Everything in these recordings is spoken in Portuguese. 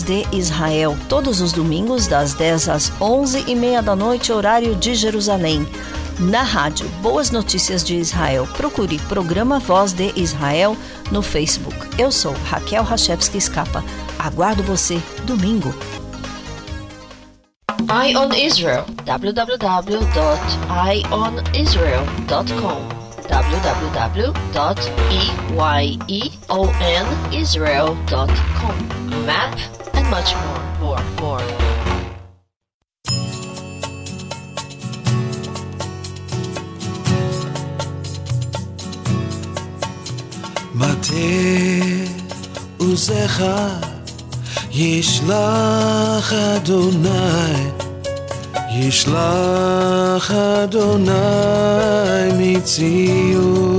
de Israel, todos os domingos, das 10 às 11 e meia da noite, horário de Jerusalém. Na rádio Boas Notícias de Israel, procure Programa Voz de Israel no Facebook. Eu sou Raquel Rachevski Escapa. Aguardo você domingo. Eye on Israel www.eyeonisrael.com www.eyeonisrael.com Map much more, more, more. מטה עוזך ישלח אדוני ישלח אדוני מציון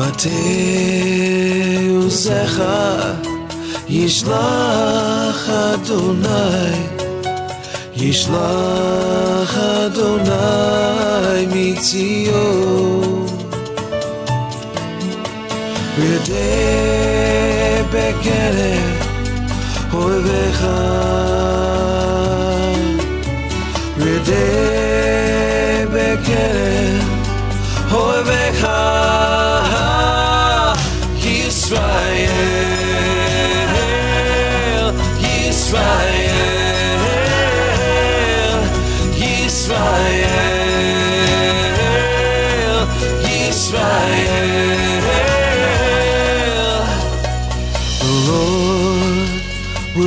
מטה עוזך ישלח אדוני ישלח אדוני מציון רדה בקרב אוהביך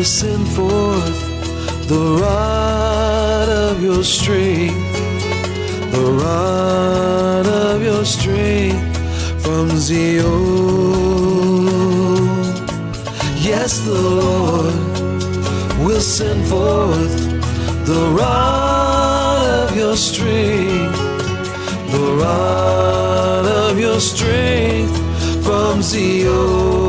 send forth the rod of your strength, the rod of your strength from Zion. Yes, the Lord will send forth the rod of your strength, the rod of your strength from Zion.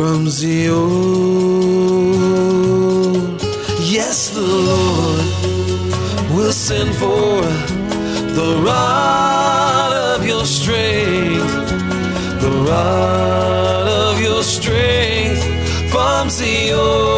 From Zion. Yes, the Lord will send forth the rod of your strength, the rod of your strength from Zion.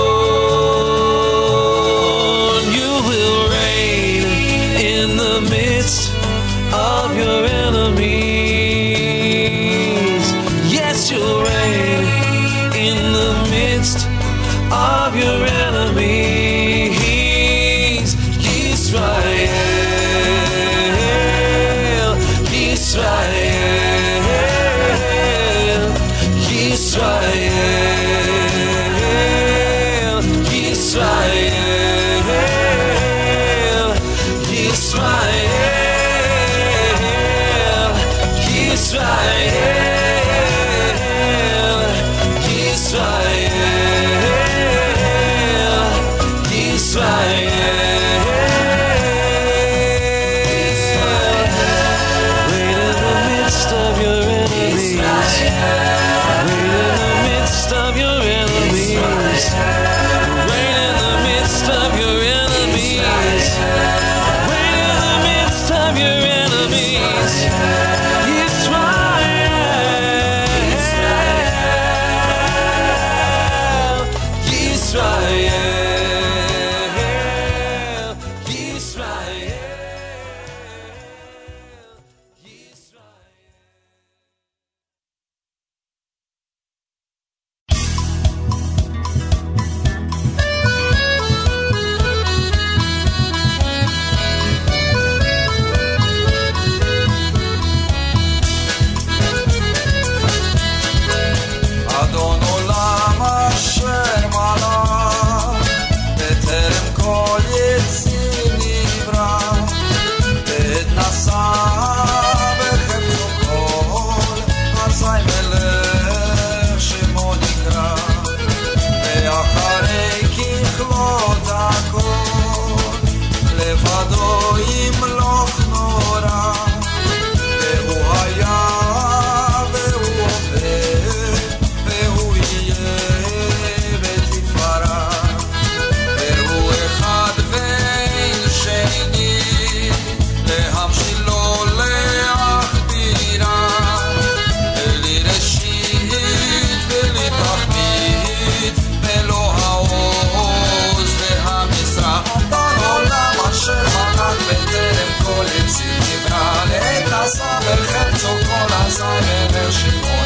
Israel, coração, meu chicote.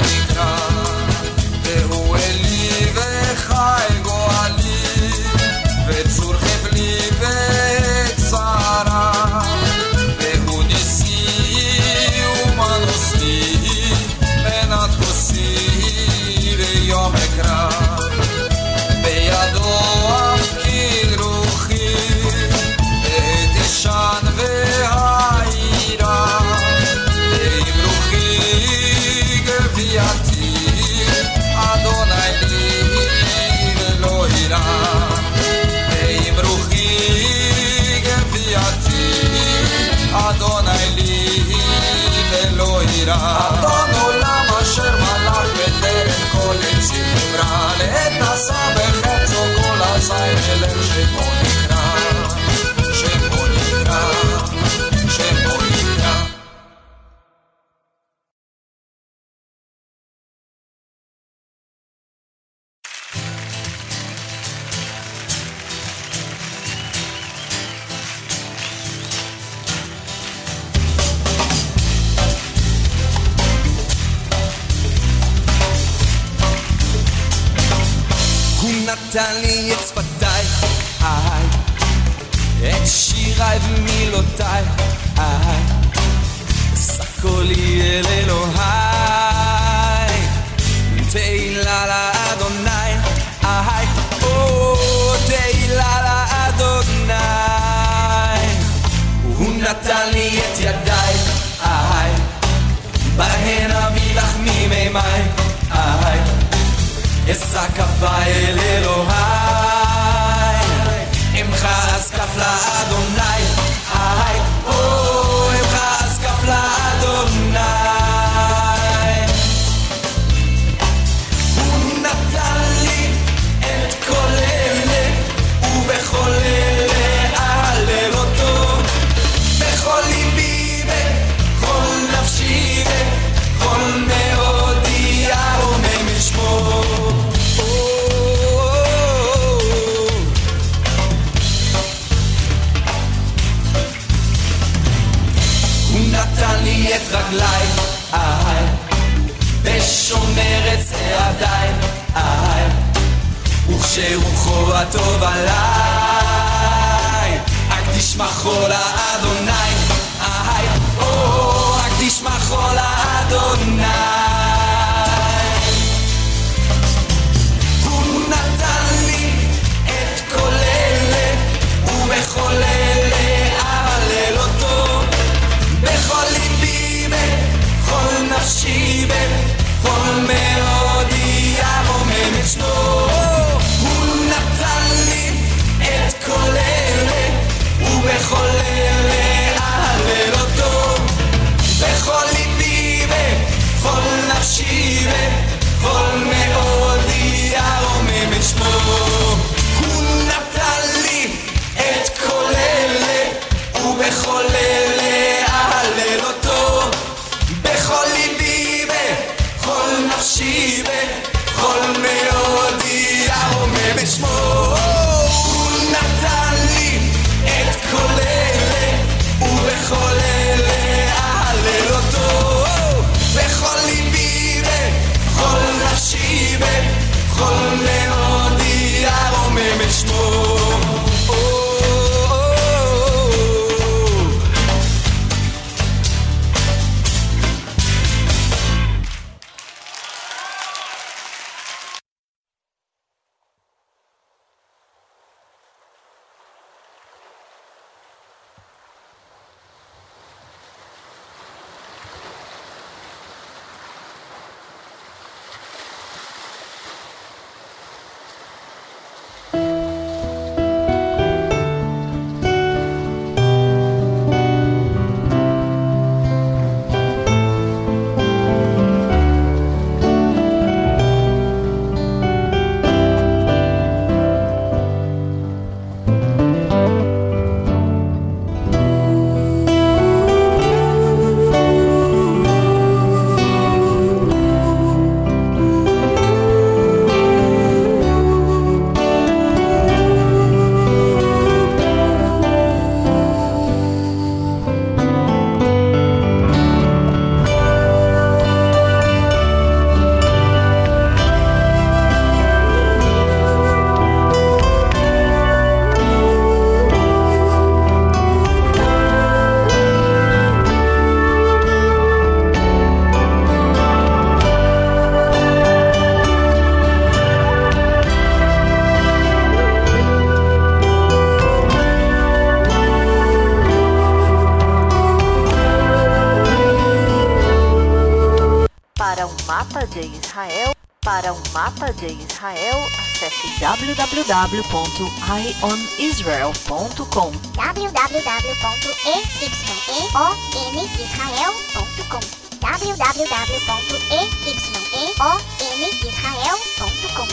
www.ionisrael.com www.eyonisrael.com www.eyonisrael.com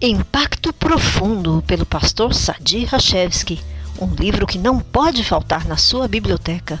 Impacto Profundo, pelo pastor Sadi Rachevski. Um livro que não pode faltar na sua biblioteca.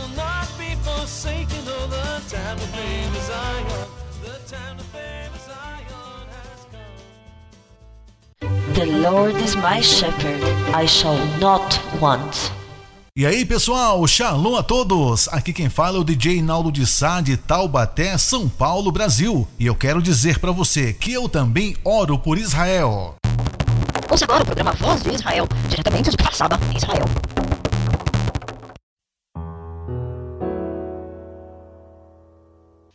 forsaken all the time of favor Zion. The time of favor Zion has come. The Lord is my shepherd, I shall not want. E aí pessoal, shalom a todos! Aqui quem fala é o DJ Naldo de Sá de Taubaté, São Paulo, Brasil. E eu quero dizer para você que eu também oro por Israel. Ouça agora o programa Voz de Israel, diretamente de em Israel.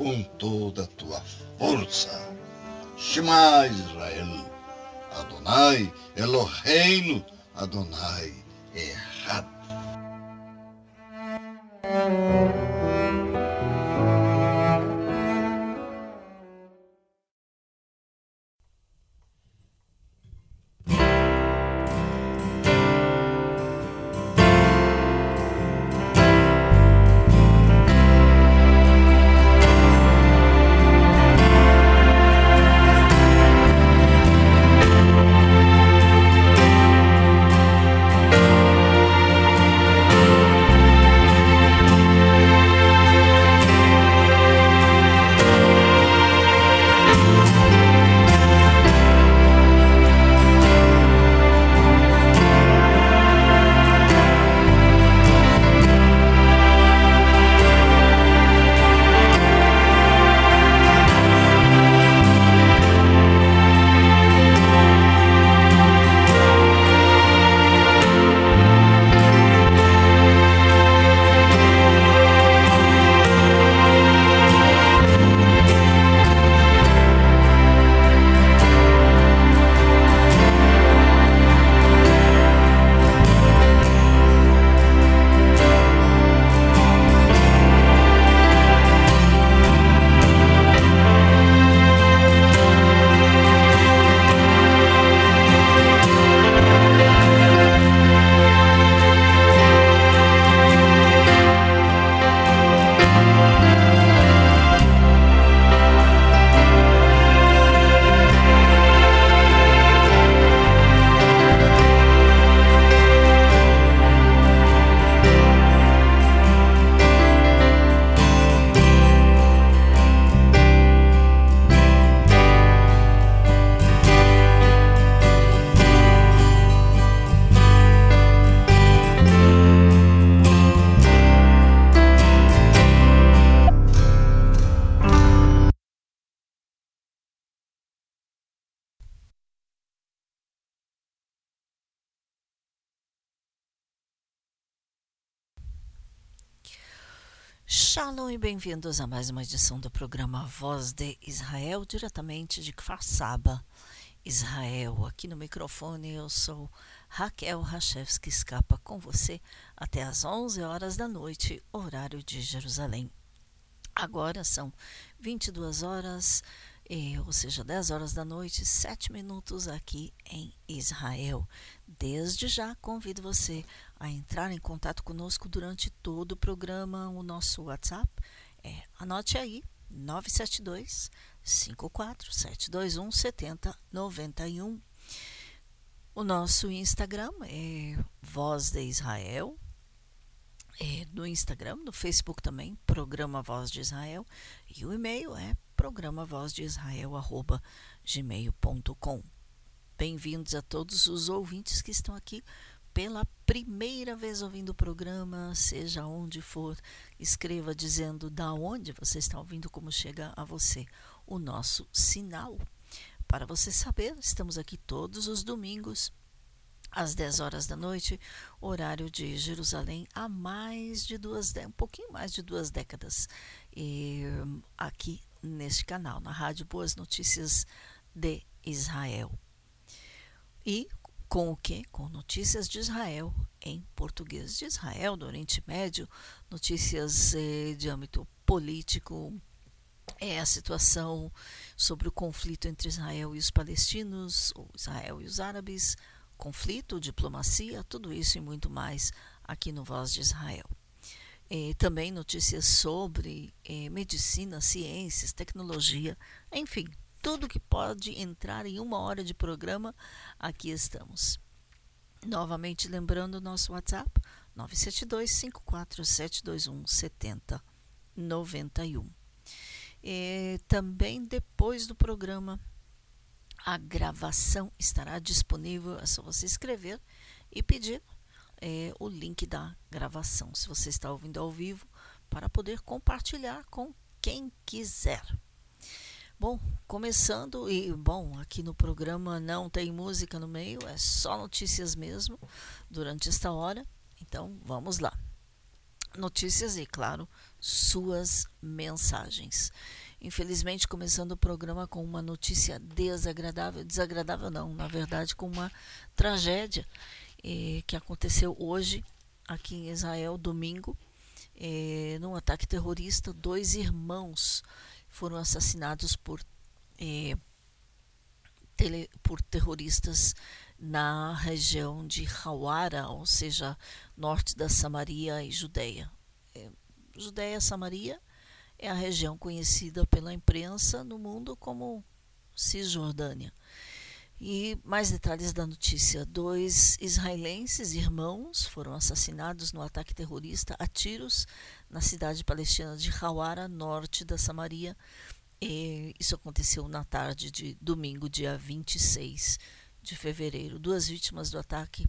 com toda a tua força. Shema Israel, Adonai Eloheinu, Adonai Echad. Bem-vindos a mais uma edição do programa Voz de Israel, diretamente de Kfar Saba, Israel. Aqui no microfone eu sou Raquel Rachevski Escapa com você até às 11 horas da noite, horário de Jerusalém. Agora são 22 horas, ou seja, 10 horas da noite, 7 minutos aqui em Israel. Desde já convido você a entrar em contato conosco durante todo o programa. O nosso WhatsApp É, anote aí, 972 54 721 7091. O nosso Instagram é Voz de Israel. É, no Instagram, no Facebook também, Programa Voz de Israel. E o e-mail é programa voz de Israel, arroba gmail.com. Bem-vindos a todos os ouvintes que estão aqui pela primeira vez ouvindo o programa, seja onde for, escreva dizendo da onde você está ouvindo, como chega a você o nosso sinal. Para você saber, estamos aqui todos os domingos às 10 horas da noite, horário de Jerusalém, há mais de duas, um pouquinho mais de duas décadas, e, aqui neste canal, na Rádio Boas Notícias de Israel. E com o que? Com notícias de Israel em português de Israel, do Oriente Médio, notícias eh, de âmbito político, é a situação sobre o conflito entre Israel e os palestinos, ou Israel e os árabes, conflito, diplomacia, tudo isso e muito mais aqui no Voz de Israel. E também notícias sobre eh, medicina, ciências, tecnologia, enfim, tudo que pode entrar em uma hora de programa, aqui estamos. Novamente lembrando o nosso WhatsApp, 972 54721 7091. E também depois do programa, a gravação estará disponível. É só você escrever e pedir é, o link da gravação, se você está ouvindo ao vivo, para poder compartilhar com quem quiser. Bom, começando, e bom, aqui no programa não tem música no meio, é só notícias mesmo durante esta hora. Então vamos lá. Notícias e, claro, suas mensagens. Infelizmente, começando o programa com uma notícia desagradável, desagradável não, na verdade, com uma tragédia eh, que aconteceu hoje aqui em Israel, domingo, eh, num ataque terrorista. Dois irmãos foram assassinados por, eh, tele, por terroristas na região de Hawara, ou seja, norte da Samaria e Judeia. É, Judeia Samaria é a região conhecida pela imprensa no mundo como Cisjordânia. E mais detalhes da notícia: dois israelenses irmãos foram assassinados no ataque terrorista a tiros na cidade palestina de Hawara, norte da Samaria. E isso aconteceu na tarde de domingo, dia 26 de fevereiro. Duas vítimas do ataque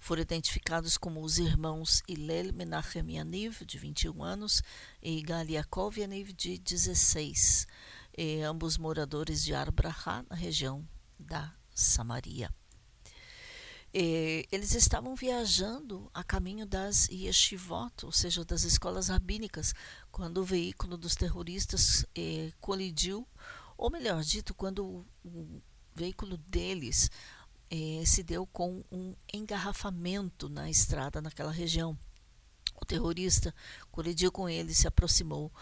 foram identificados como os irmãos Ilel Menachem Yaniv, de 21 anos, e Gal Yaakov Yaniv, de 16, e ambos moradores de Arbrahá, na região da Samaria. E eles estavam viajando a caminho das yeshivot, ou seja, das escolas rabínicas, quando o veículo dos terroristas eh, colidiu, ou melhor dito, quando o, veículo deles eh, se deu com um engarrafamento na estrada naquela região. O terrorista colidiu com ele, se aproximou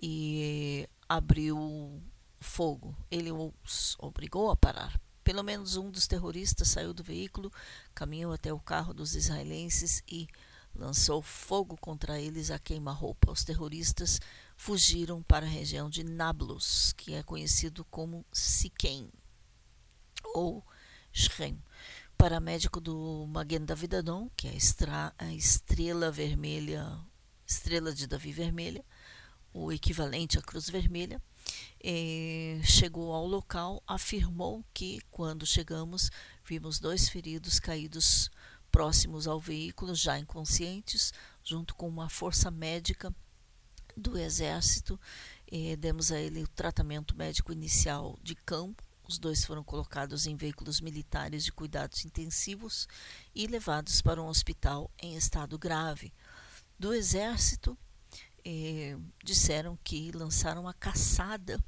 e abriu fogo. Ele os obrigou a parar. Pelo menos um dos terroristas saiu do veículo, caminhou até o carro dos israelenses e lançou fogo contra eles a queima-roupa. Os terroristas fugiram para a região de Nablus, que é conhecido como Siquém ou Shrem. Paramédico do Maguen David Adon, que é a estrela vermelha, estrela de Davi vermelha, o equivalente à cruz vermelha, eh, chegou ao local, afirmou que quando chegamos vimos dois feridos caídos próximos ao veículo, já inconscientes, junto com uma força médica do exército. Eh, demos a ele o tratamento médico inicial de campo os dois foram colocados em veículos militares de cuidados intensivos e levados para um hospital em estado grave. Do exército, eh, disseram que lançaram a caçada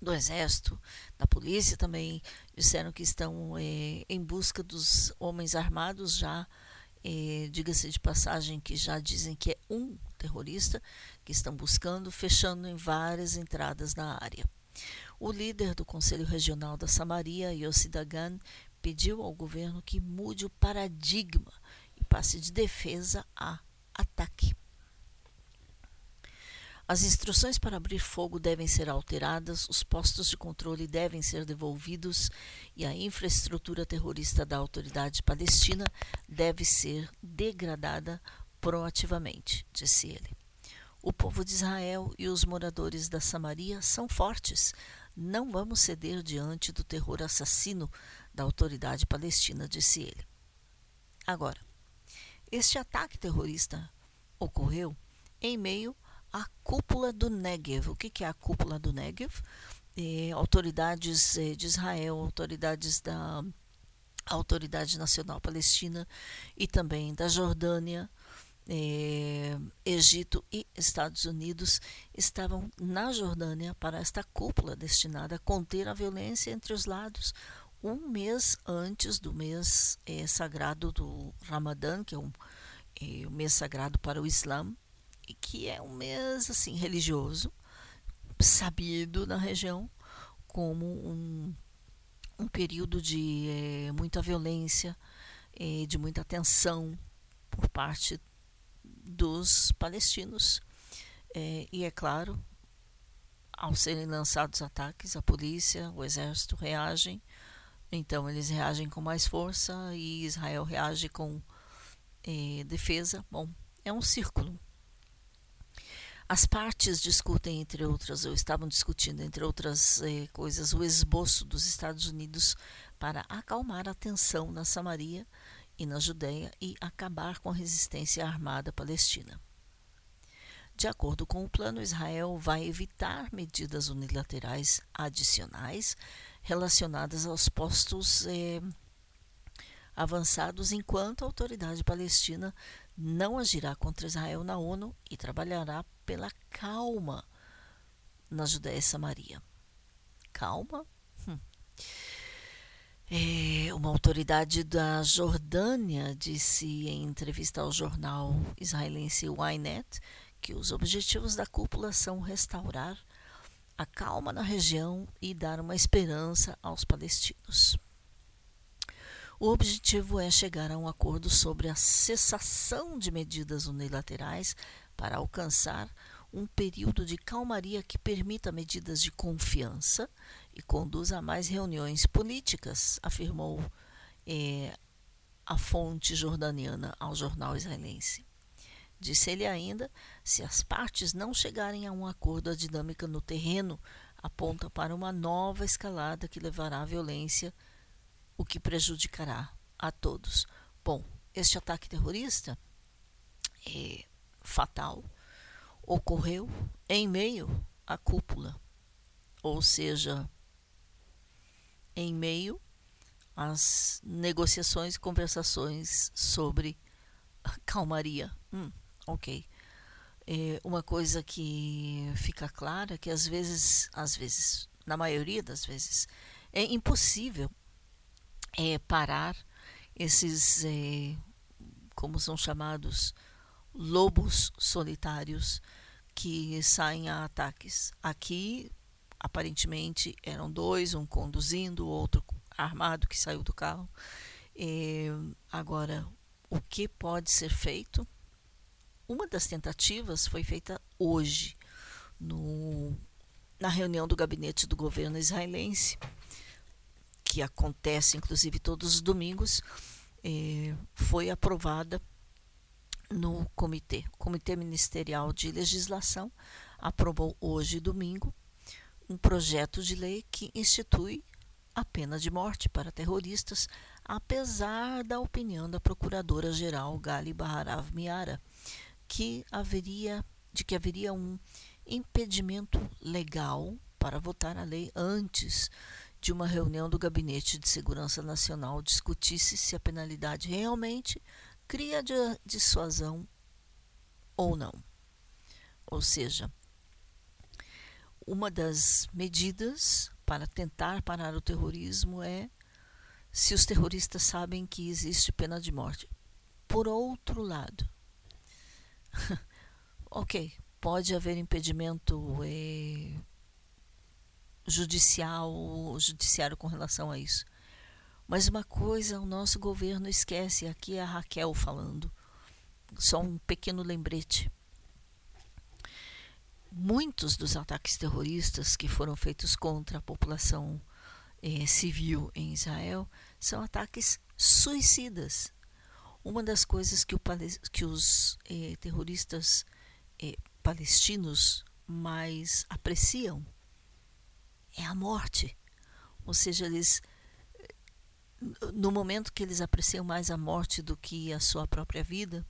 do exército, da polícia também disseram que estão eh, em busca dos homens armados já eh, diga-se de passagem que já dizem que é um terrorista que estão buscando, fechando em várias entradas na área. O líder do Conselho Regional da Samaria, Yossi Dagan, pediu ao governo que mude o paradigma e passe de defesa a ataque. As instruções para abrir fogo devem ser alteradas, os postos de controle devem ser devolvidos e a infraestrutura terrorista da autoridade palestina deve ser degradada proativamente, disse ele. O povo de Israel e os moradores da Samaria são fortes. Não vamos ceder diante do terror assassino da autoridade palestina, disse ele. Agora, este ataque terrorista ocorreu em meio à cúpula do Negev. O que é a cúpula do Negev? É, autoridades é, de Israel, autoridades da Autoridade Nacional Palestina e também da Jordânia, é, Egito e Estados Unidos estavam na Jordânia para esta cúpula destinada a conter a violência entre os lados, um mês antes do mês é, sagrado do Ramadã, que é um, é, um mês sagrado para o Islã, que é um mês assim religioso, sabido na região como um, um período de é, muita violência, é, de muita tensão por parte dos palestinos. É, e é claro, ao serem lançados ataques, a polícia, o exército reagem então eles reagem com mais força e Israel reage com defesa. Bom, é um círculo. As partes discutem, entre outras, ou estavam discutindo, entre outras eh, coisas, o esboço dos Estados Unidos para acalmar a tensão na Samaria e na Judéia e acabar com a resistência armada palestina. De acordo com o plano, Israel vai evitar medidas unilaterais adicionais relacionadas aos postos eh, avançados, enquanto a autoridade palestina não agirá contra Israel na ONU e trabalhará pela calma na Judéia e Samaria. Calma? Hum. É, uma autoridade da Jordânia disse em entrevista ao jornal israelense Ynet que os objetivos da cúpula são restaurar a calma na região e dar uma esperança aos palestinos. O objetivo é chegar a um acordo sobre a cessação de medidas unilaterais para alcançar um período de calmaria que permita medidas de confiança e conduza a mais reuniões políticas, afirmou eh, a fonte jordaniana ao jornal israelense. Disse ele ainda: se as partes não chegarem a um acordo, a dinâmica no terreno aponta para uma nova escalada que levará à violência, o que prejudicará a todos. Bom, este ataque terrorista é fatal ocorreu em meio à cúpula, ou seja, em meio às negociações e conversações sobre calmaria. Hum, Ok. É uma coisa que fica clara é que às vezes, às vezes, na maioria das vezes, é impossível é, parar esses, é, como são chamados, lobos solitários que saem a ataques. Aqui, aparentemente, eram dois, um conduzindo, o outro armado que saiu do carro. É, agora, o que pode ser feito? Uma das tentativas foi feita hoje, no, na reunião do gabinete do governo israelense, que acontece inclusive todos os domingos, foi aprovada no comitê. O Comitê Ministerial de Legislação aprovou hoje, domingo, um projeto de lei que institui a pena de morte para terroristas, apesar da opinião da Procuradora-Geral Gali Baharav Miara, que haveria de que haveria um impedimento legal para votar a lei antes de uma reunião do Gabinete de Segurança Nacional discutisse se a penalidade realmente cria dissuasão ou não. Ou seja, uma das medidas para tentar parar o terrorismo é se os terroristas sabem que existe pena de morte. Por outro lado, ok, pode haver impedimento eh, judicial, judiciário com relação a isso. Mas uma coisa o nosso governo esquece, aqui é a Raquel falando, só um pequeno lembrete. muitos dos ataques terroristas que foram feitos contra a população eh, civil em Israel são ataques suicidas. Uma das coisas que, o, que os eh, terroristas eh, palestinos mais apreciam é a morte. Ou seja, eles no momento que eles apreciam mais a morte do que a sua própria vida,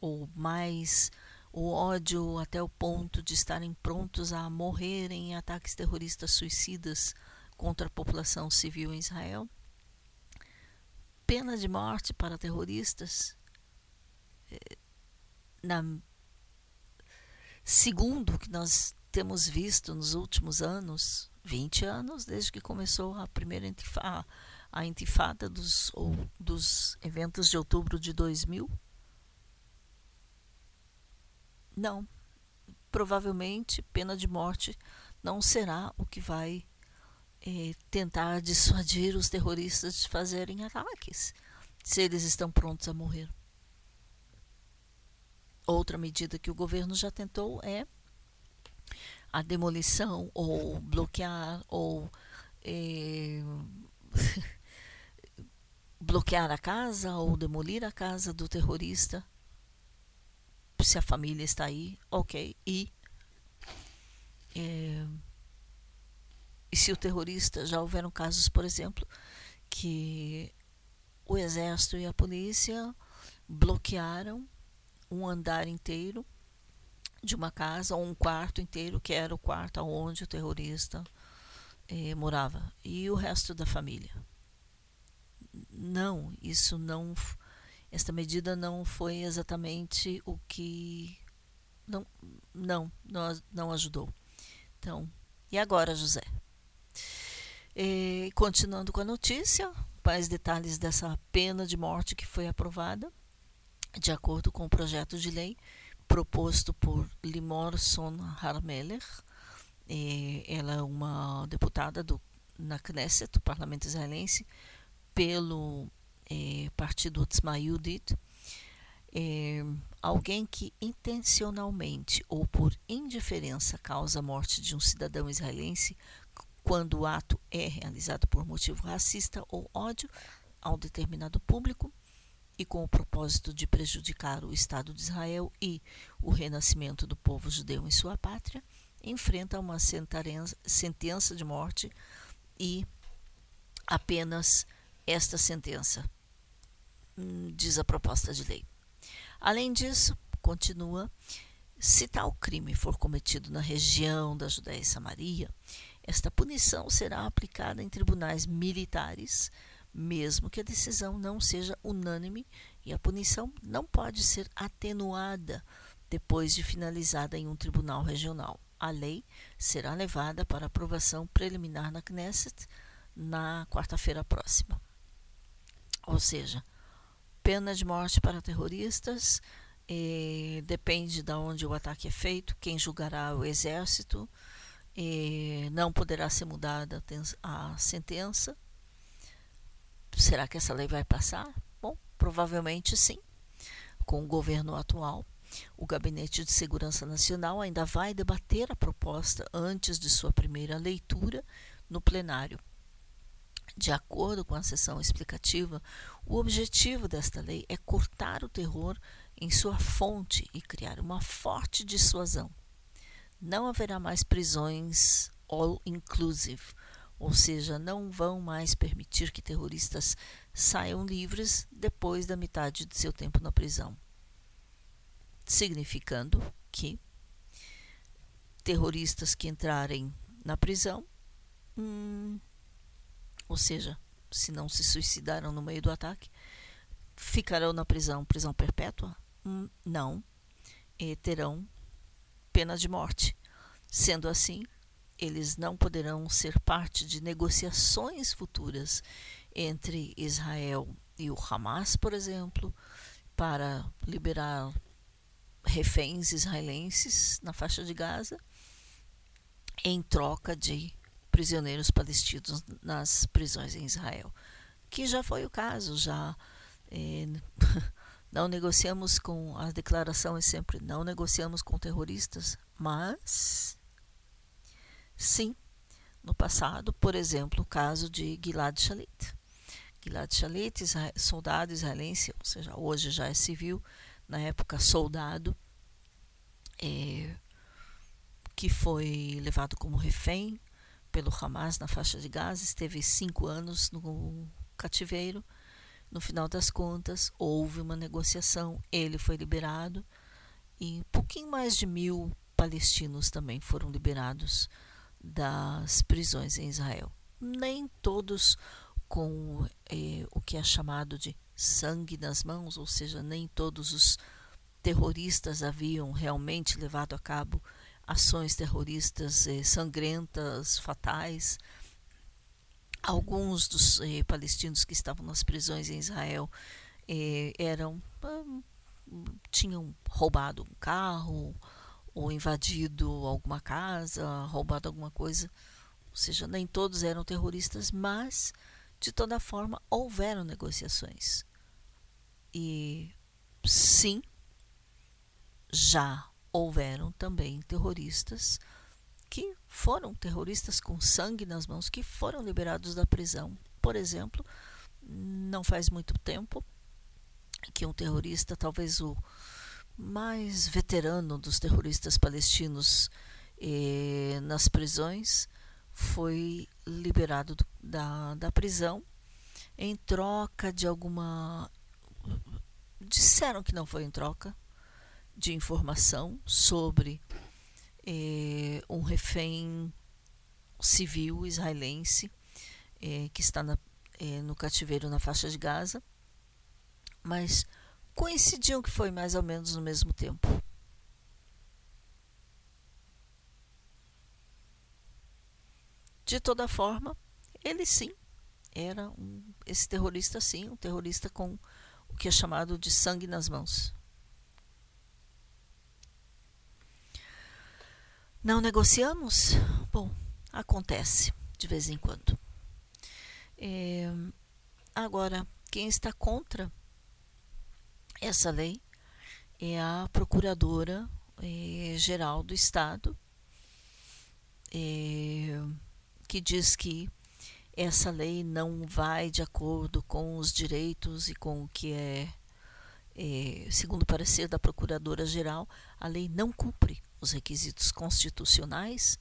ou mais o ódio até o ponto de estarem prontos a morrer em ataques terroristas suicidas contra a população civil em Israel, pena de morte para terroristas. Eh, na, segundo o que nós temos visto nos últimos anos, 20 anos, desde que começou a primeira intifada, a intifada dos, ou, dos eventos de outubro de 2000? Não. Provavelmente, pena de morte não será o que vai é, tentar dissuadir os terroristas de fazerem ataques, se eles estão prontos a morrer. Outra medida que o governo já tentou é a demolição ou bloquear ou é, bloquear a casa ou demolir a casa do terrorista. Se a família está aí, ok. E, é, e se o terrorista, já houveram casos, por exemplo, que o exército e a polícia bloquearam um andar inteiro de uma casa ou um quarto inteiro que era o quarto onde o terrorista eh, morava e o resto da família não, isso não, esta medida não foi exatamente o que, não, não, não, não ajudou. Então, e agora, José? E, continuando com a notícia, mais detalhes dessa pena de morte que foi aprovada, de acordo com o projeto de lei proposto por Limor Son Harmeler. ela é uma deputada do, na Knesset, do parlamento israelense, pelo é, partido Otzma Yudit, é, alguém que intencionalmente ou por indiferença causa a morte de um cidadão israelense quando o ato é realizado por motivo racista ou ódio ao determinado público e com o propósito de prejudicar o Estado de Israel e o renascimento do povo judeu em sua pátria, enfrenta uma sentença de morte e apenas esta sentença, hum, diz a proposta de lei. Além disso, continua, se tal crime for cometido na região da Judéia e Samaria, esta punição será aplicada em tribunais militares, mesmo que a decisão não seja unânime, e a punição não pode ser atenuada depois de finalizada em um tribunal regional. A lei será levada para aprovação preliminar na Knesset na quarta-feira próxima. Ou seja, pena de morte para terroristas eh, depende de onde o ataque é feito, quem julgará o exército, não poderá ser mudada a sentença. Será que essa lei vai passar? Bom, provavelmente sim. Com o governo atual, o Gabinete de Segurança Nacional ainda vai debater a proposta antes de sua primeira leitura no plenário. De acordo com a sessão explicativa, o objetivo desta lei é cortar o terror em sua fonte e criar uma forte dissuasão. Não haverá mais prisões all inclusive, ou seja, não vão mais permitir que terroristas saiam livres depois da metade de seu tempo na prisão. Significando que terroristas que entrarem na prisão hum, ou seja, se não se suicidaram no meio do ataque, ficarão na prisão, prisão perpétua? Hum, não. E terão pena de morte. Sendo assim, eles não poderão ser parte de negociações futuras entre Israel e o Hamas, por exemplo, para liberar reféns israelenses na faixa de Gaza, em troca de prisioneiros palestinos nas prisões em Israel, que já foi o caso, já eh, não negociamos com a declaração é sempre não negociamos com terroristas, Mas, sim, no passado, por exemplo, o caso de Gilad Shalit. Gilad Shalit, soldado israelense, ou seja, hoje já é civil, na época soldado, é, que foi levado como refém pelo Hamas na faixa de Gaza, esteve cinco anos no cativeiro. No final das contas, houve uma negociação, ele foi liberado e um pouquinho mais de mil palestinos também foram liberados das prisões em Israel. Nem todos com eh, o que é chamado de sangue nas mãos, ou seja, nem todos os terroristas haviam realmente levado a cabo ações terroristas eh, sangrentas, fatais. Alguns dos eh, palestinos que estavam nas prisões em Israel eh, eram hum, tinham roubado um carro ou invadido alguma casa, roubado alguma coisa. Ou seja, nem todos eram terroristas, mas de toda forma houveram negociações. E sim, já houveram também terroristas que foram terroristas com sangue nas mãos que foram liberados da prisão. Por exemplo, não faz muito tempo que um terrorista, talvez o mais veterano dos terroristas palestinos eh, nas prisões, foi liberado do, da, da prisão em troca de alguma. Disseram que não foi em troca de informação sobre eh, um refém civil israelense eh, que está na, eh, no cativeiro na faixa de Gaza, mas coincidiam que foi mais ou menos no mesmo tempo. De toda forma, ele sim era um, esse terrorista sim, um terrorista com o que é chamado de sangue nas mãos. Não negociamos? Bom, acontece de vez em quando. É, agora, quem está contra essa lei é a Procuradora é, Geral do Estado, é, que diz que essa lei não vai de acordo com os direitos e com o que é, é segundo o parecer da Procuradora-Geral, a lei não cumpre os requisitos constitucionais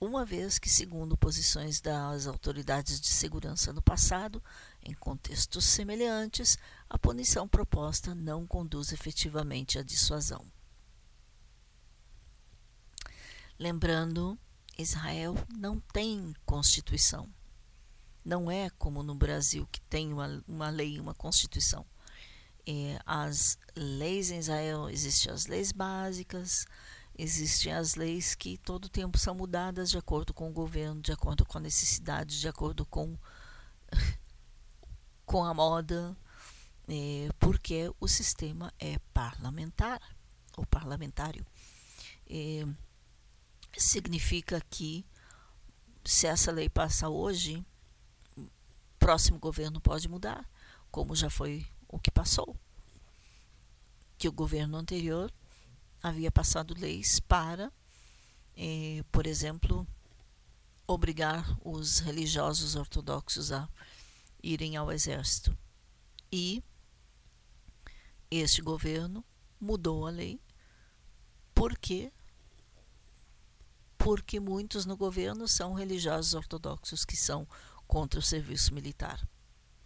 uma vez que, segundo posições das autoridades de segurança no passado, em contextos semelhantes, a punição proposta não conduz efetivamente à dissuasão. Lembrando, Israel não tem constituição. Não é como no Brasil, que tem uma, uma lei e uma constituição. É, as leis em Israel existem as leis básicas, Existem as leis que todo tempo são mudadas de acordo com o governo, de acordo com a necessidade, de acordo com, com a moda, é, porque o sistema é parlamentar ou parlamentário. É, significa que se essa lei passa hoje, próximo governo pode mudar, como já foi o que passou. Que o governo anterior havia passado leis para, eh, por exemplo, obrigar os religiosos ortodoxos a irem ao exército. E este governo mudou a lei porque porque muitos no governo são religiosos ortodoxos que são contra o serviço militar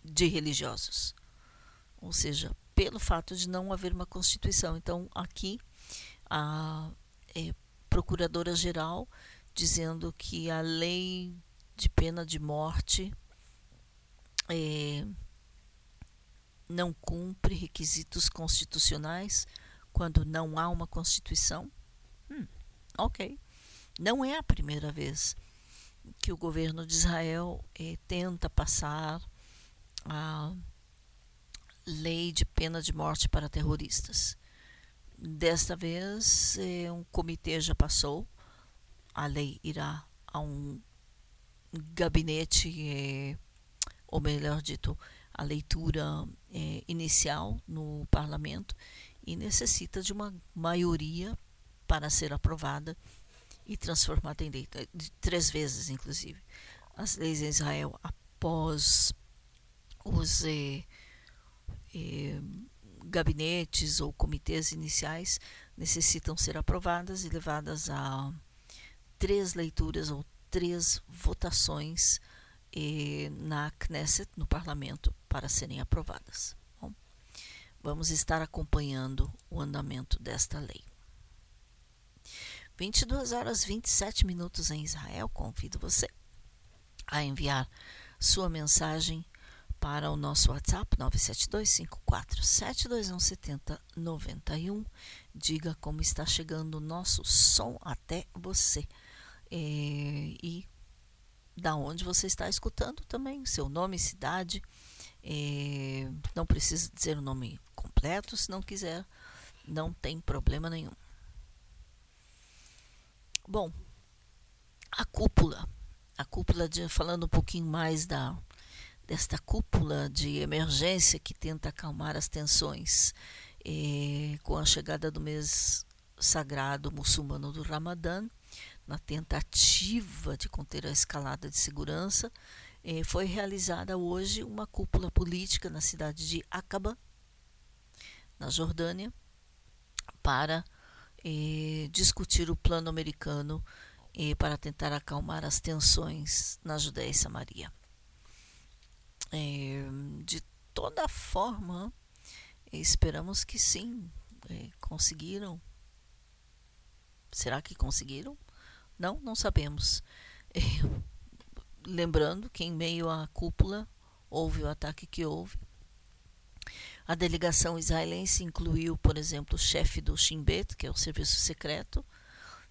de religiosos. Ou seja, pelo fato de não haver uma constituição. Então, aqui a é, procuradora-geral dizendo que a lei de pena de morte é, não cumpre requisitos constitucionais quando não há uma constituição. Hum, ok. Não é a primeira vez que o governo de Israel é, tenta passar a lei de pena de morte para terroristas. Desta vez, eh, um comitê já passou, a lei irá a um gabinete, eh, ou melhor dito, a leitura eh, inicial no parlamento e necessita de uma maioria para ser aprovada e transformada em lei, três vezes inclusive. As leis em Israel após os gabinetes ou comitês iniciais necessitam ser aprovadas e levadas a três leituras ou três votações na Knesset, no parlamento, para serem aprovadas. Bom, vamos estar acompanhando o andamento desta lei. 22 horas 27 minutos em Israel. Convido você a enviar sua mensagem para o nosso WhatsApp 97254721791. Diga como está chegando o nosso som até você. Eh, e da onde você está escutando também, seu nome, cidade. Eh, não precisa dizer o nome completo, se não quiser, não tem problema nenhum. Bom, a cúpula, a cúpula de falando um pouquinho mais da desta cúpula de emergência que tenta acalmar as tensões eh, com a chegada do mês sagrado muçulmano do Ramadã, na tentativa de conter a escalada de segurança, eh, foi realizada hoje uma cúpula política na cidade de Aqaba, na Jordânia, para eh, discutir o plano americano eh, para tentar acalmar as tensões na Judéia e Samaria. Eh, de toda forma, esperamos que sim, eh, conseguiram. Será que conseguiram? Não, não sabemos. Eh, lembrando que em meio à cúpula houve o ataque que houve. A delegação israelense incluiu, por exemplo, o chefe do Shin Bet, que é o serviço secreto,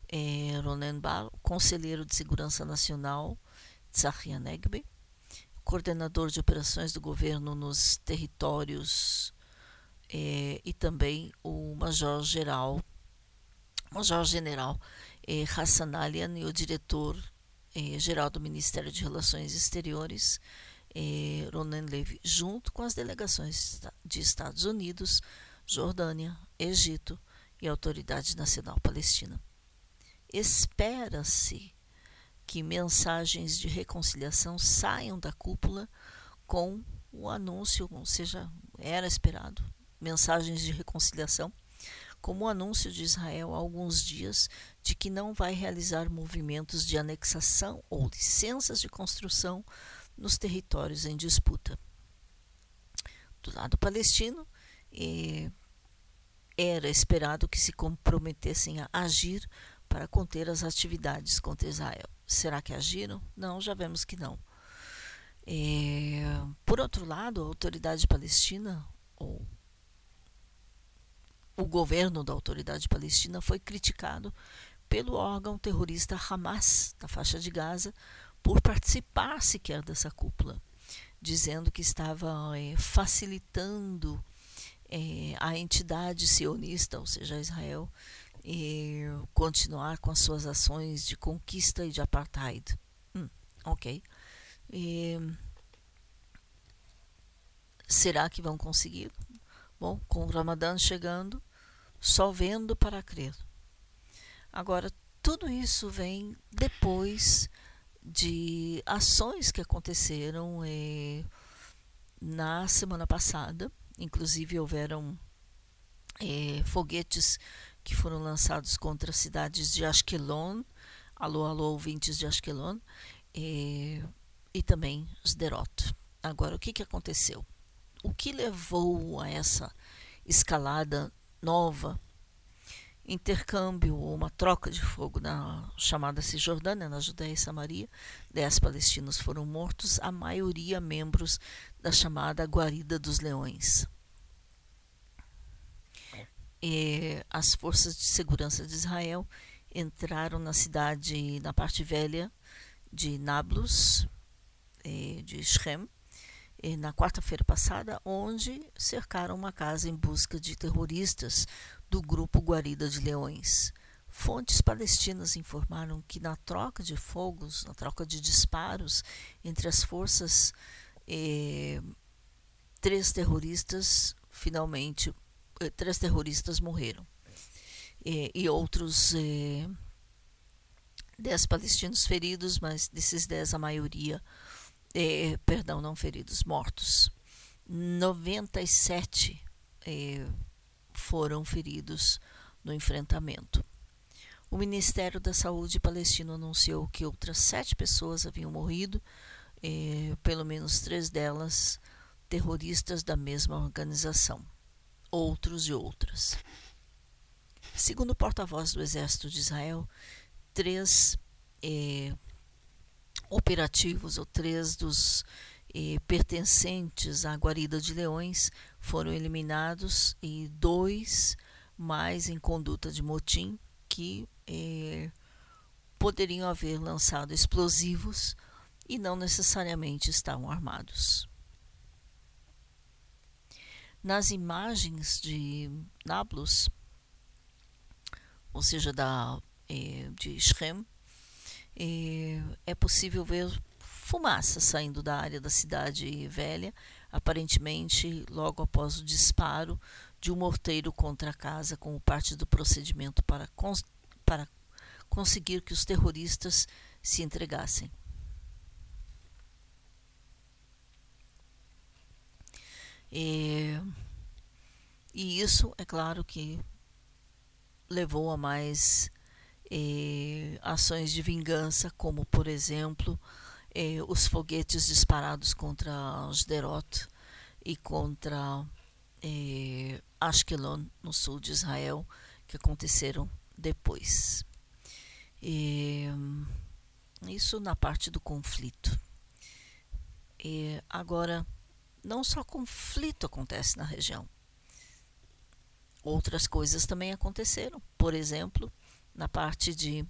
eh, Ronen Bar, o conselheiro de segurança nacional, Tzachi Anegbe, coordenador de operações do governo nos territórios eh, e também o major-geral, major-general eh, Hassan Alian e o diretor-geral do Ministério de Relações Exteriores, eh, Ronen Levy, junto com as delegações de Estados Unidos, Jordânia, Egito e Autoridade Nacional Palestina. Espera-se que mensagens de reconciliação saiam da cúpula com o anúncio, ou seja, era esperado, mensagens de reconciliação, como o anúncio de Israel há alguns dias de que não vai realizar movimentos de anexação ou licenças de construção nos territórios em disputa. Do lado palestino, era esperado que se comprometessem a agir para conter as atividades contra Israel. Será que agiram? Não, já vemos que não. É, por outro lado, a autoridade palestina, ou o governo da autoridade palestina, foi criticado pelo órgão terrorista Hamas, da faixa de Gaza, por participar sequer dessa cúpula, dizendo que estava é, facilitando é, a entidade sionista, ou seja, Israel, e continuar com as suas ações de conquista e de apartheid. Hum, ok. E, será que vão conseguir? Bom, com o Ramadã chegando, só vendo para crer. Agora, tudo isso vem depois de ações que aconteceram eh, na semana passada. Inclusive, houveram eh, foguetes que foram lançados contra as cidades de Ashkelon, alô, alô, ouvintes de Ashkelon, e, e também Sderot. Agora, o que, que aconteceu? O que levou a essa escalada nova, intercâmbio ou uma troca de fogo na chamada Cisjordânia, na Judéia e Samaria? Dez palestinos foram mortos, a maioria membros da chamada Guarida dos Leões e as forças de segurança de Israel entraram na cidade, na parte velha de Nablus, de Shem, na quarta-feira passada, onde cercaram uma casa em busca de terroristas do grupo Guarida de Leões. Fontes palestinas informaram que na troca de fogos, na troca de disparos entre as forças, eh, três terroristas finalmente três terroristas morreram. eh, e outros eh, 10 palestinos feridos, mas desses 10 a maioria, eh, perdão, não feridos, mortos. 97 eh, foram feridos no enfrentamento. O Ministério da Saúde palestino anunciou que outras sete pessoas haviam morrido, eh, pelo menos três delas terroristas da mesma organização, outros e outras. Segundo o porta-voz do Exército de Israel, três eh, operativos ou três dos eh, pertencentes à guarida de leões foram eliminados e dois mais em conduta de motim que eh, poderiam haver lançado explosivos e não necessariamente estavam armados. Nas imagens de Nablus, ou seja, da, eh, de Shem, eh, é possível ver fumaça saindo da área da cidade velha, aparentemente logo após o disparo de um morteiro contra a casa, como parte do procedimento para, cons para conseguir que os terroristas se entregassem. E, e isso, é claro que levou a mais eh, ações de vingança, como, por exemplo, eh, os foguetes disparados contra Sderot e contra Ashkelon, no sul de Israel, que aconteceram depois. E, isso na parte do conflito. E agora, não só conflito acontece na região, outras coisas também aconteceram. Por exemplo, na parte de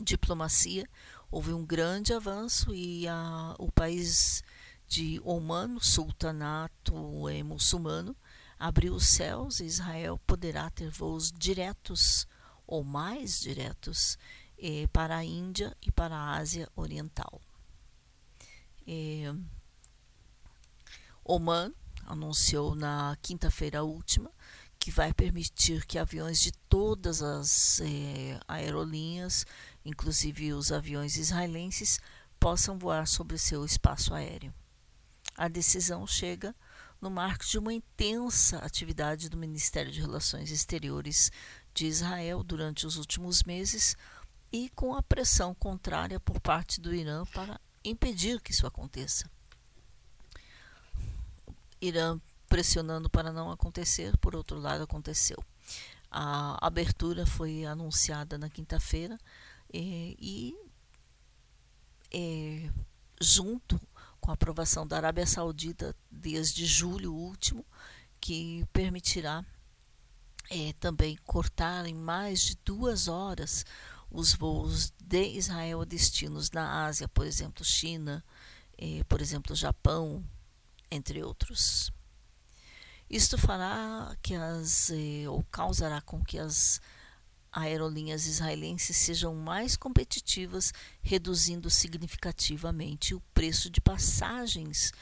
diplomacia, houve um grande avanço e a, o país de Oman, sultanato é, muçulmano, abriu os céus e Israel poderá ter voos diretos ou mais diretos eh, para a Índia e para a Ásia Oriental. Eh, Oman anunciou na quinta-feira última que vai permitir que aviões de todas as eh, aerolinhas, inclusive os aviões israelenses, possam voar sobre seu espaço aéreo. A decisão chega no marco de uma intensa atividade do Ministério de Relações Exteriores de Israel durante os últimos meses e com a pressão contrária por parte do Irã para impedir que isso aconteça. Irã pressionando para não acontecer, por outro lado, aconteceu. A abertura foi anunciada na quinta-feira e, e é, junto com a aprovação da Arábia Saudita desde julho último, que permitirá é, também cortar em mais de duas horas os voos de Israel a destinos na Ásia, por exemplo, China, é, por exemplo, Japão, entre outros. Isto fará que as, eh, ou causará com que as aerolinhas israelenses sejam mais competitivas, reduzindo significativamente o preço de passagens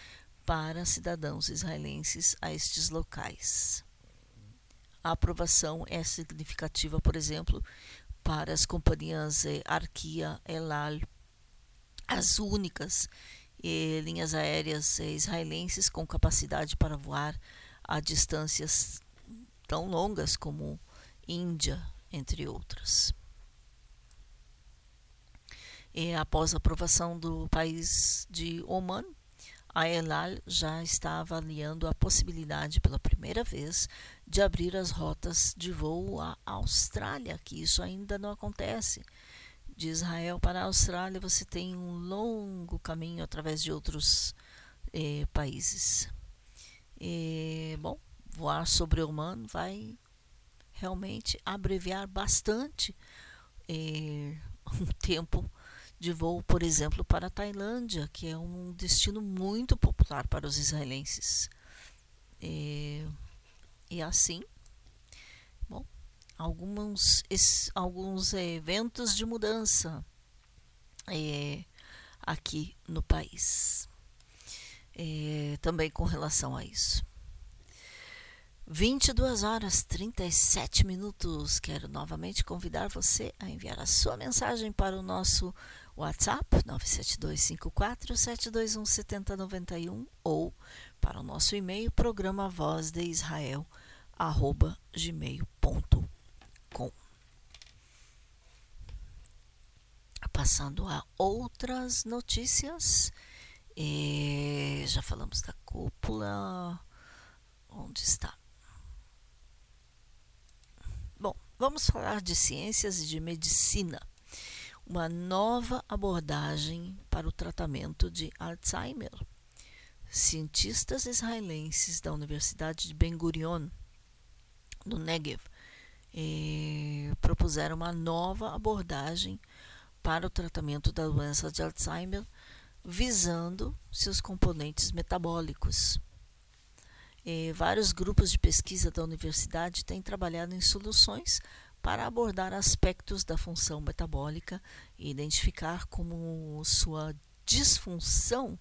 para cidadãos israelenses a estes locais. A aprovação é significativa, por exemplo, para as companhias eh, Arkia, Elal, as únicas eh, linhas aéreas eh, israelenses com capacidade para voar a distâncias tão longas como Índia, entre outras. E após a aprovação do país de Oman, a Elal já está avaliando a possibilidade pela primeira vez de abrir as rotas de voo à Austrália, que isso ainda não acontece. De Israel para a Austrália você tem um longo caminho através de outros eh, países. E, bom, voar sobre o humano vai realmente abreviar bastante eh, um tempo de voo, por exemplo, para a Tailândia, que é um destino muito popular para os israelenses. E, e assim, alguns, alguns eventos de mudança eh, aqui no país é, também com relação a isso. 22 horas 37 minutos. Quero novamente convidar você a enviar a sua mensagem para o nosso WhatsApp 97254-721-7091 ou para o nosso e-mail programa voz de Israel arroba gmail.com Passando a outras notícias, eh, já falamos da cúpula. Onde está? Bom, vamos falar de ciências e de medicina. Uma nova abordagem para o tratamento de Alzheimer. Cientistas israelenses da Universidade de Ben Gurion, no Negev, eh, propuseram uma nova abordagem para o tratamento da doença de Alzheimer, visando seus componentes metabólicos. E vários grupos de pesquisa da universidade têm trabalhado em soluções para abordar aspectos da função metabólica e identificar como sua disfunção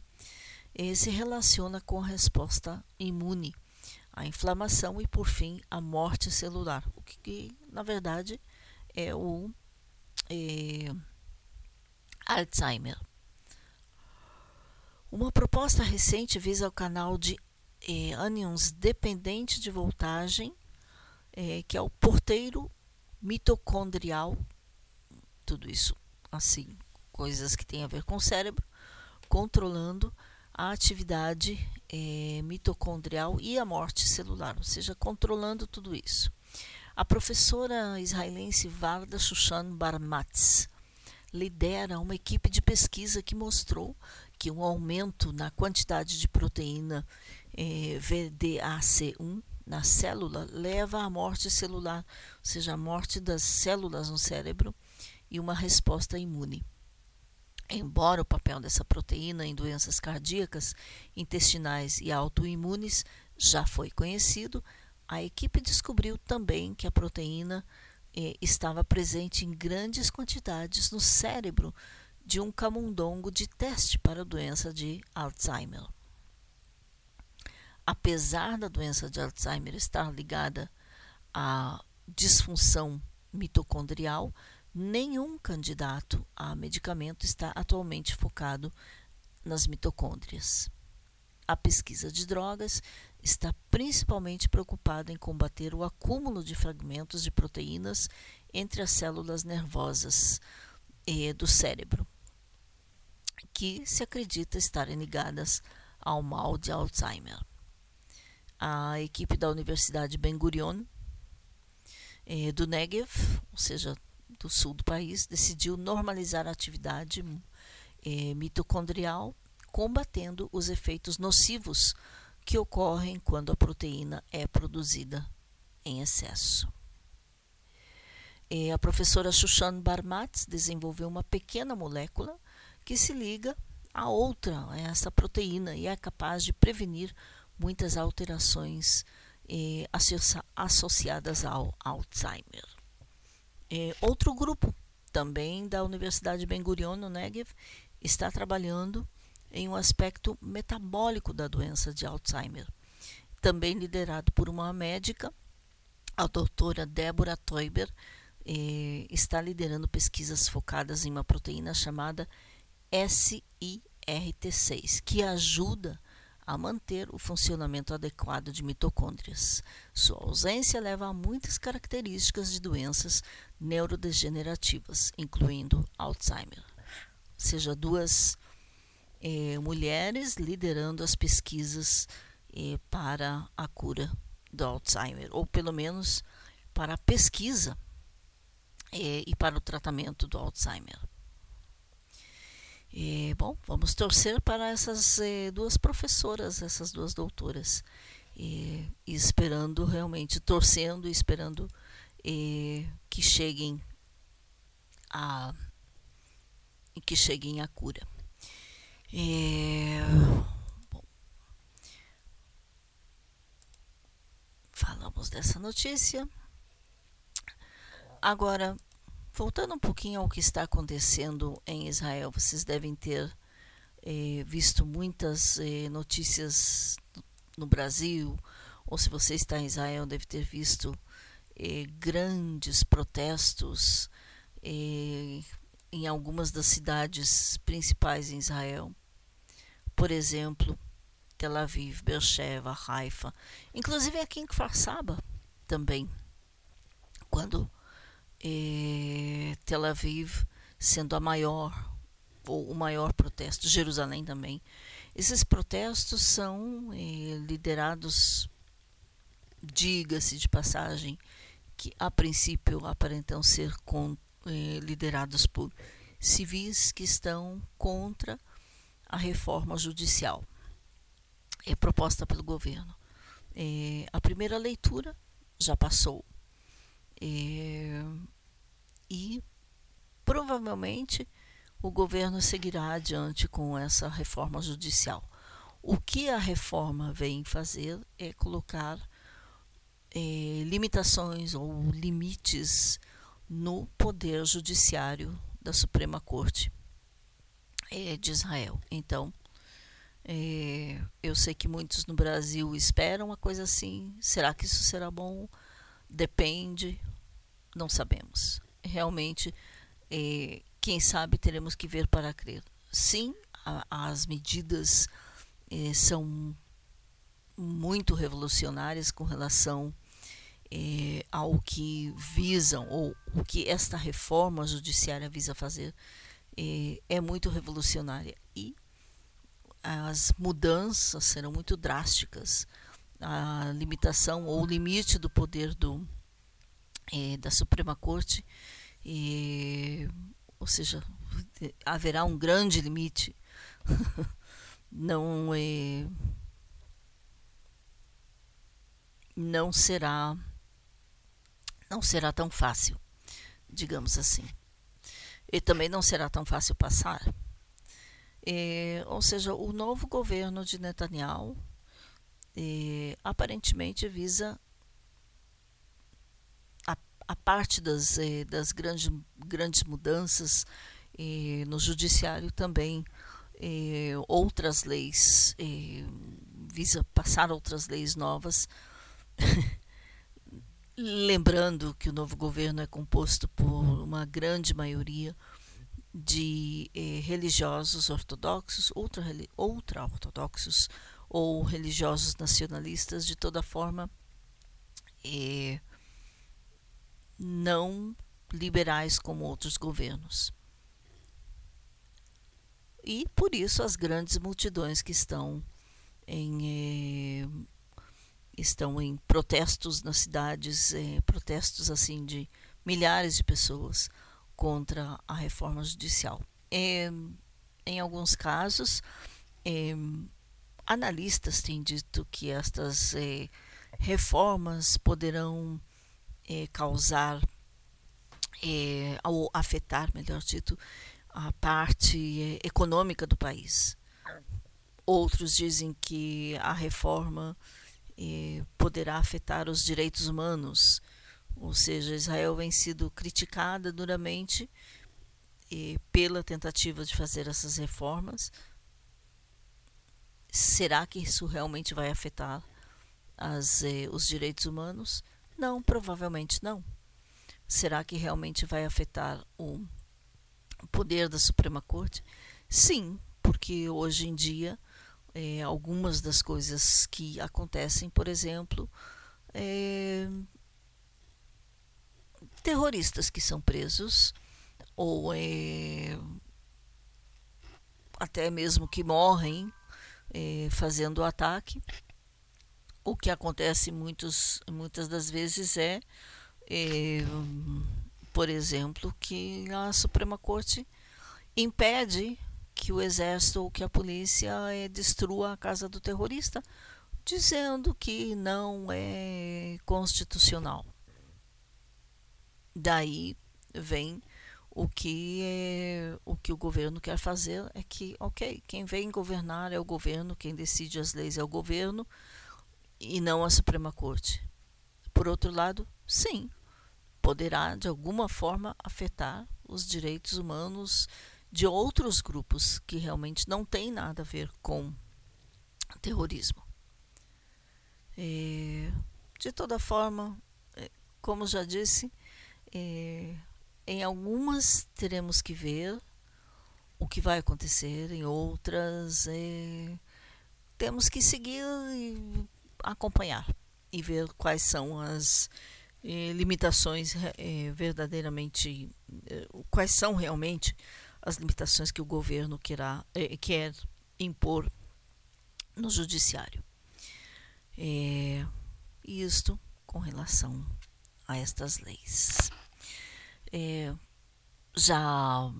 eh, se relaciona com a resposta imune, a inflamação e, por fim, a morte celular, o que, que na verdade é o é, Alzheimer. Uma proposta recente visa o canal de eh, ânions dependente de voltagem, eh, que é o porteiro mitocondrial, tudo isso assim, coisas que têm a ver com o cérebro, controlando a atividade eh, mitocondrial e a morte celular, ou seja, controlando tudo isso. A professora israelense Varda Shushan Barmatz lidera uma equipe de pesquisa que mostrou que um aumento na quantidade de proteína eh, VDAC1 na célula leva à morte celular, ou seja, a morte das células no cérebro e uma resposta imune. Embora o papel dessa proteína em doenças cardíacas, intestinais e autoimunes já foi conhecido, a equipe descobriu também que a proteína eh, estava presente em grandes quantidades no cérebro de um camundongo de teste para a doença de Alzheimer. Apesar da doença de Alzheimer estar ligada à disfunção mitocondrial, nenhum candidato a medicamento está atualmente focado nas mitocôndrias. A pesquisa de drogas está principalmente preocupada em combater o acúmulo de fragmentos de proteínas entre as células nervosas do cérebro, que se acredita estarem ligadas ao mal de Alzheimer. A equipe da Universidade Ben Gurion eh, do Negev, ou seja, do sul do país, decidiu normalizar a atividade eh, mitocondrial combatendo os efeitos nocivos que ocorrem quando a proteína é produzida em excesso. E a professora Shushan Barmatz desenvolveu uma pequena molécula que se liga a outra, a essa proteína, e é capaz de prevenir muitas alterações eh, associadas ao Alzheimer. Eh, outro grupo, também da Universidade Ben Gurion, no Negev, está trabalhando em um aspecto metabólico da doença de Alzheimer, também liderado por uma médica, a doutora Débora Teuber, eh, está liderando pesquisas focadas em uma proteína chamada SIRT6, que ajuda a manter o funcionamento adequado de mitocôndrias. Sua ausência leva a muitas características de doenças neurodegenerativas, incluindo Alzheimer. Ou seja, duas eh, mulheres liderando as pesquisas eh, para a cura do Alzheimer, ou pelo menos para a pesquisa eh, e para o tratamento do Alzheimer. Bom, vamos torcer para essas duas professoras, essas duas doutoras, e esperando realmente, torcendo e esperando que cheguem a que cheguem à cura. É... Bom, falamos dessa notícia. Agora, voltando um pouquinho ao que está acontecendo em Israel, vocês devem ter eh, visto muitas eh, notícias no Brasil ou se você está em Israel, deve ter visto eh, grandes protestos eh, em algumas das cidades principais em Israel. Por exemplo, Tel Aviv, Beersheba, Haifa, inclusive aqui em Kfar Saba também, quando eh, Tel Aviv sendo a maior ou o maior protesto, Jerusalém também. Esses protestos são eh, liderados, diga-se de passagem, que a princípio aparentam ser com, eh, liderados por civis que estão contra a reforma judicial é proposta pelo governo. É, a primeira leitura já passou é, e provavelmente o governo seguirá adiante com essa reforma judicial. O que a reforma vem fazer é colocar é, limitações ou limites no poder judiciário da Suprema Corte é, de Israel. Então, é, eu sei que muitos no Brasil esperam uma coisa assim. Será que isso será bom? Depende, não sabemos. Realmente, é, quem sabe teremos que ver para crer. Sim, a, as medidas é, são muito revolucionárias com relação é, ao que visam ou o que esta reforma judiciária visa fazer é, é muito revolucionária e as mudanças serão muito drásticas. A limitação ou o limite do poder do, é, da Suprema Corte, é, ou seja, haverá um grande limite. não é, não será não será tão fácil, digamos assim. E também não será tão fácil passar. É, ou seja, o novo governo de Netanyahu é, aparentemente visa a, parte das, é, das grandes, grandes mudanças é, no judiciário também é, outras leis é, visa passar outras leis novas. Lembrando que o novo governo é composto por uma grande maioria de eh, religiosos ortodoxos, ultra, ultra ortodoxos ou religiosos nacionalistas, de toda forma eh, não liberais como outros governos. E por isso as grandes multidões que estão em eh, estão em protestos nas cidades, eh, protestos assim de milhares de pessoas contra a reforma judicial. É, em alguns casos, é, analistas têm dito que estas é, reformas poderão é, causar é, ou afetar, melhor dito, a parte é, econômica do país. Outros dizem que a reforma é, poderá afetar os direitos humanos ou seja, Israel vem sido criticada duramente eh, pela tentativa de fazer essas reformas. Será que isso realmente vai afetar as, eh, os direitos humanos? Não, provavelmente não. Será que realmente vai afetar o poder da Suprema Corte? Sim, porque hoje em dia eh, algumas das coisas que acontecem, por exemplo, é, terroristas que são presos ou é, até mesmo que morrem é, fazendo o ataque. O que acontece muitos, muitas das vezes é, é, por exemplo, que a Suprema Corte impede que o exército ou que a polícia é, destrua a casa do terrorista, dizendo que não é constitucional. Daí vem o que é, o que o governo quer fazer é que, ok, quem vem governar é o governo, quem decide as leis é o governo e não a Suprema Corte. Por outro lado, sim, poderá de alguma forma afetar os direitos humanos de outros grupos que realmente não têm nada a ver com terrorismo. É, de toda forma, é, como já disse, é, em algumas teremos que ver o que vai acontecer, em outras é, temos que seguir acompanhar e ver quais são as eh, limitações eh, verdadeiramente eh, quais são realmente as limitações que o governo querá, eh, quer impor no judiciário. É, isto com relação a estas leis. É, já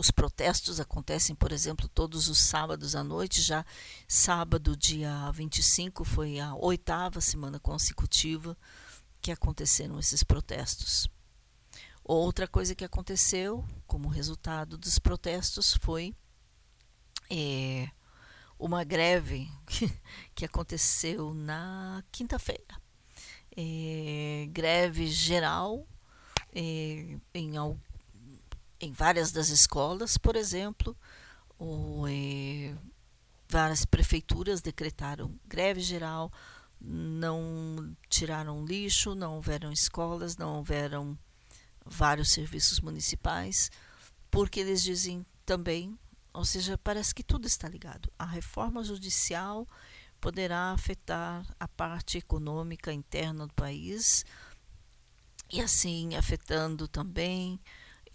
os protestos acontecem, por exemplo, todos os sábados à noite. Já sábado, dia 25, foi a oitava semana consecutiva que aconteceram esses protestos. Outra coisa que aconteceu como resultado dos protestos foi é, uma greve que aconteceu na quinta-feira. É, greve geral é, em, em várias das escolas, por exemplo, ou, é, várias prefeituras decretaram greve geral, não tiraram lixo, não houveram escolas, não houveram vários serviços municipais, porque eles dizem também, ou seja, parece que tudo está ligado. A reforma judicial poderá afetar a parte econômica interna do país e assim afetando também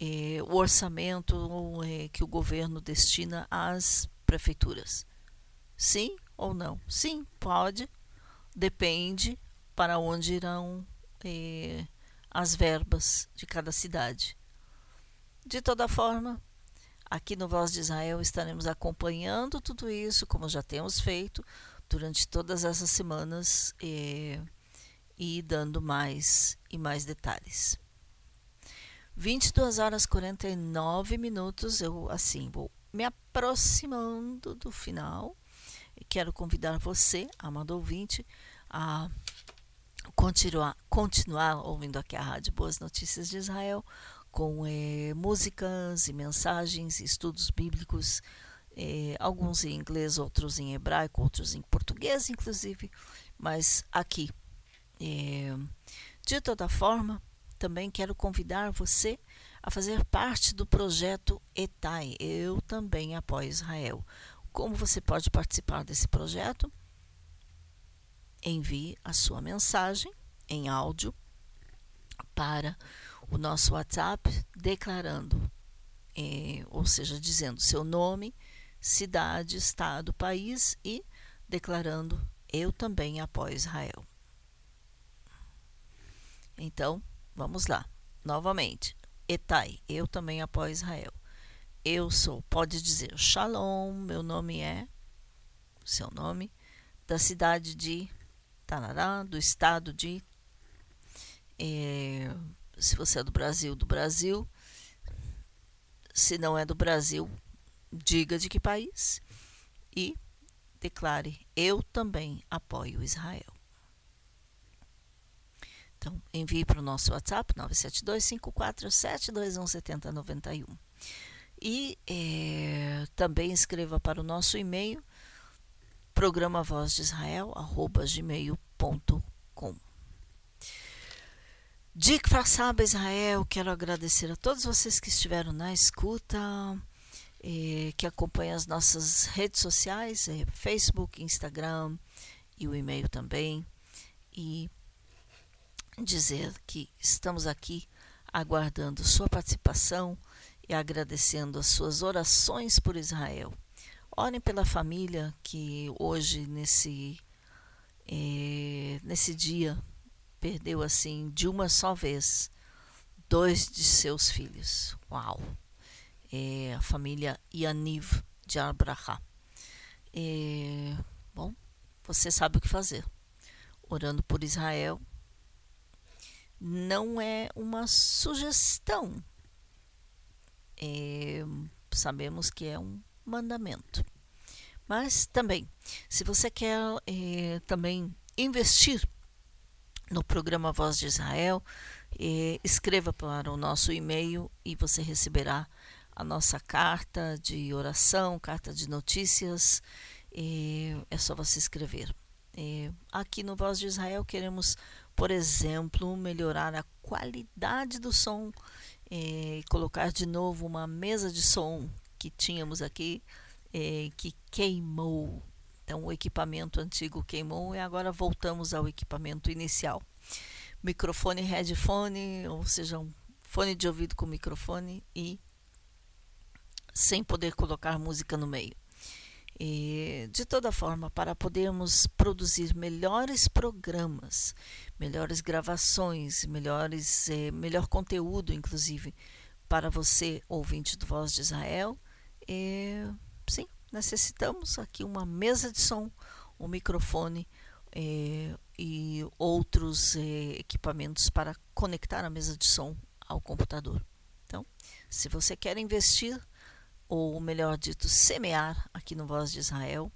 eh, o orçamento eh, que o governo destina às prefeituras. Sim ou não? Sim, pode, depende para onde irão eh, as verbas de cada cidade. De toda forma, aqui no Voz de Israel estaremos acompanhando tudo isso, como já temos feito durante todas essas semanas e dando mais e mais detalhes. 22 horas 49 minutos, eu assim vou me aproximando do final. Quero convidar você, amado ouvinte, a continuar, continuar ouvindo aqui a Rádio Boas Notícias de Israel com eh, músicas e mensagens, estudos bíblicos, eh, alguns em inglês, outros em hebraico, outros em português, inclusive, mas aqui. Eh, de toda forma, também quero convidar você a fazer parte do projeto ETAI. Eu também apoio Israel. Como você pode participar desse projeto? envie a sua mensagem em áudio para o nosso WhatsApp declarando, eh, ou seja, dizendo seu nome, cidade, estado, país e declarando eu também apoio Israel. Então, vamos lá. Novamente, Etai, eu também apoio Israel. Eu sou, pode dizer Shalom, meu nome é, seu nome, da cidade de tarará, do estado de. É, se você é do Brasil, do Brasil. Se não é do Brasil, diga de que país e declare: Eu também apoio Israel. Então, envie para o nosso WhatsApp 972-547-217091. E é, também escreva para o nosso e-mail programa Voz de Israel, arroba gmail.com. De Farsaba Israel, quero agradecer a todos vocês que estiveram na escuta, eh, que acompanham as nossas redes sociais, eh, Facebook, Instagram e o e-mail também. E dizer que estamos aqui aguardando sua participação e agradecendo as suas orações por Israel Orem pela família que hoje, nesse, é, nesse dia, perdeu assim, de uma só vez, dois de seus filhos. Uau! É, a família Yaniv de Abraha. É, bom, você sabe o que fazer. Orando por Israel não é uma sugestão. É, sabemos que é um mandamento. Mas também, se você quer eh, também investir no programa Voz de Israel, eh, escreva para o nosso e-mail e você receberá a nossa carta de oração, carta de notícias. Eh, é só você escrever. É, aqui no Voz de Israel queremos, por exemplo, melhorar a qualidade do som e colocar de novo uma mesa de som que tínhamos aqui é, que queimou. Então o equipamento antigo queimou e agora voltamos ao equipamento inicial. Microfone headphone, ou seja, um fone de ouvido com microfone e sem poder colocar música no meio. E, de toda forma, para podermos produzir melhores programas, melhores gravações, melhores, eh, melhor conteúdo, inclusive, para você, ouvinte do Voz de Israel, eh, sim, necessitamos aqui uma mesa de som, um microfone eh, e outros eh, equipamentos para conectar a mesa de som ao computador. Então, se você quer investir, ou melhor dito, semear aqui no Voz de Israel,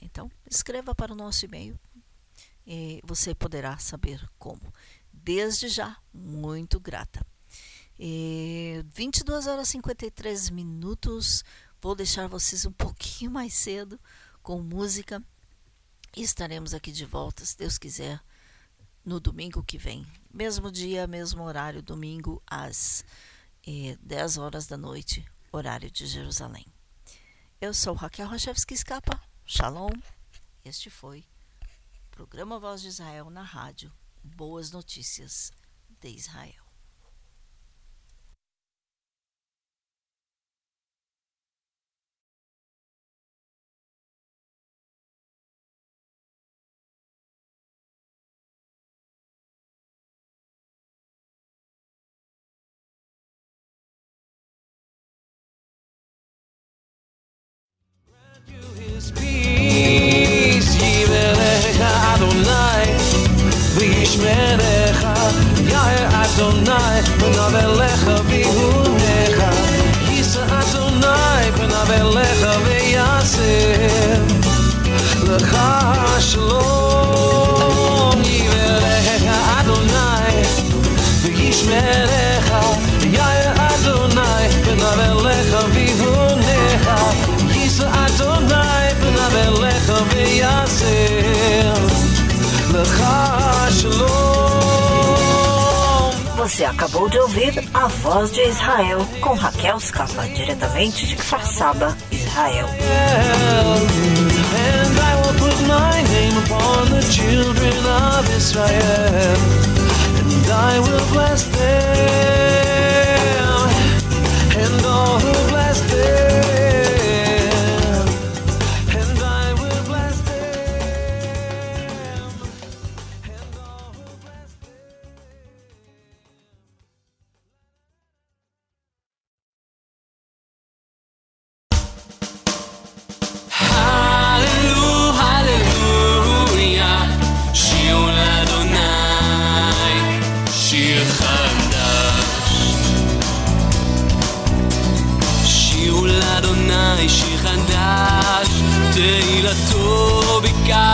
então escreva para o nosso e-mail e você poderá saber como. Desde já, muito grata. E 22 horas e 53 minutos. Vou deixar vocês um pouquinho mais cedo com música e estaremos aqui de volta, se Deus quiser, no domingo que vem. Mesmo dia, mesmo horário, domingo às eh, 10 horas da noite, horário de Jerusalém. Eu sou Raquel Rochevski Escapa. Shalom. Este foi o programa Voz de Israel na rádio. Boas notícias de Israel. Você acabou de ouvir a voz de Israel com Raquel Scapa, diretamente de Kfar Israel, and I will bless them, and all who bless them,